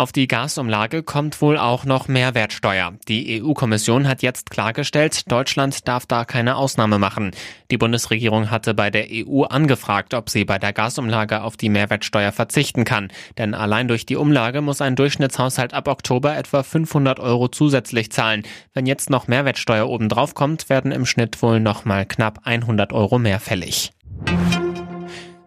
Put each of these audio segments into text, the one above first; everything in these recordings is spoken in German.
Auf die Gasumlage kommt wohl auch noch Mehrwertsteuer. Die EU-Kommission hat jetzt klargestellt, Deutschland darf da keine Ausnahme machen. Die Bundesregierung hatte bei der EU angefragt, ob sie bei der Gasumlage auf die Mehrwertsteuer verzichten kann. Denn allein durch die Umlage muss ein Durchschnittshaushalt ab Oktober etwa 500 Euro zusätzlich zahlen. Wenn jetzt noch Mehrwertsteuer obendrauf kommt, werden im Schnitt wohl noch mal knapp 100 Euro mehr fällig.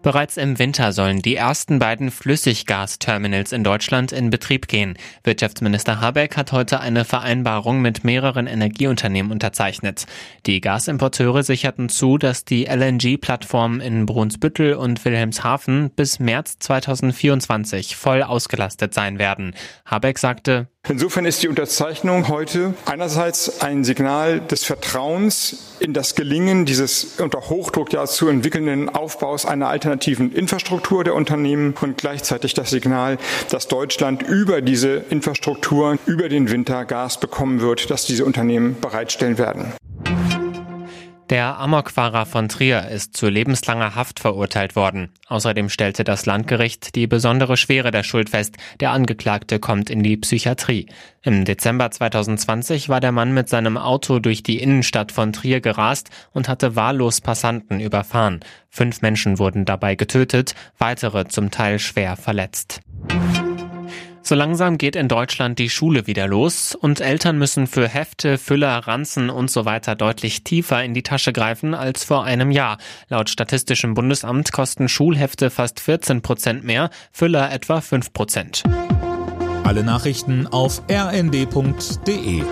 Bereits im Winter sollen die ersten beiden Flüssiggasterminals in Deutschland in Betrieb gehen. Wirtschaftsminister Habeck hat heute eine Vereinbarung mit mehreren Energieunternehmen unterzeichnet. Die Gasimporteure sicherten zu, dass die LNG-Plattformen in Brunsbüttel und Wilhelmshaven bis März 2024 voll ausgelastet sein werden. Habeck sagte, Insofern ist die Unterzeichnung heute einerseits ein Signal des Vertrauens in das Gelingen dieses unter Hochdruck ja zu entwickelnden Aufbaus einer alternativen Infrastruktur der Unternehmen und gleichzeitig das Signal, dass Deutschland über diese Infrastruktur über den Winter Gas bekommen wird, das diese Unternehmen bereitstellen werden. Der Amokfahrer von Trier ist zu lebenslanger Haft verurteilt worden. Außerdem stellte das Landgericht die besondere Schwere der Schuld fest. Der Angeklagte kommt in die Psychiatrie. Im Dezember 2020 war der Mann mit seinem Auto durch die Innenstadt von Trier gerast und hatte wahllos Passanten überfahren. Fünf Menschen wurden dabei getötet, weitere zum Teil schwer verletzt. So langsam geht in Deutschland die Schule wieder los und Eltern müssen für Hefte, Füller, Ranzen und so weiter deutlich tiefer in die Tasche greifen als vor einem Jahr. Laut Statistischem Bundesamt kosten Schulhefte fast 14 Prozent mehr, Füller etwa 5 Prozent. Alle Nachrichten auf rnd.de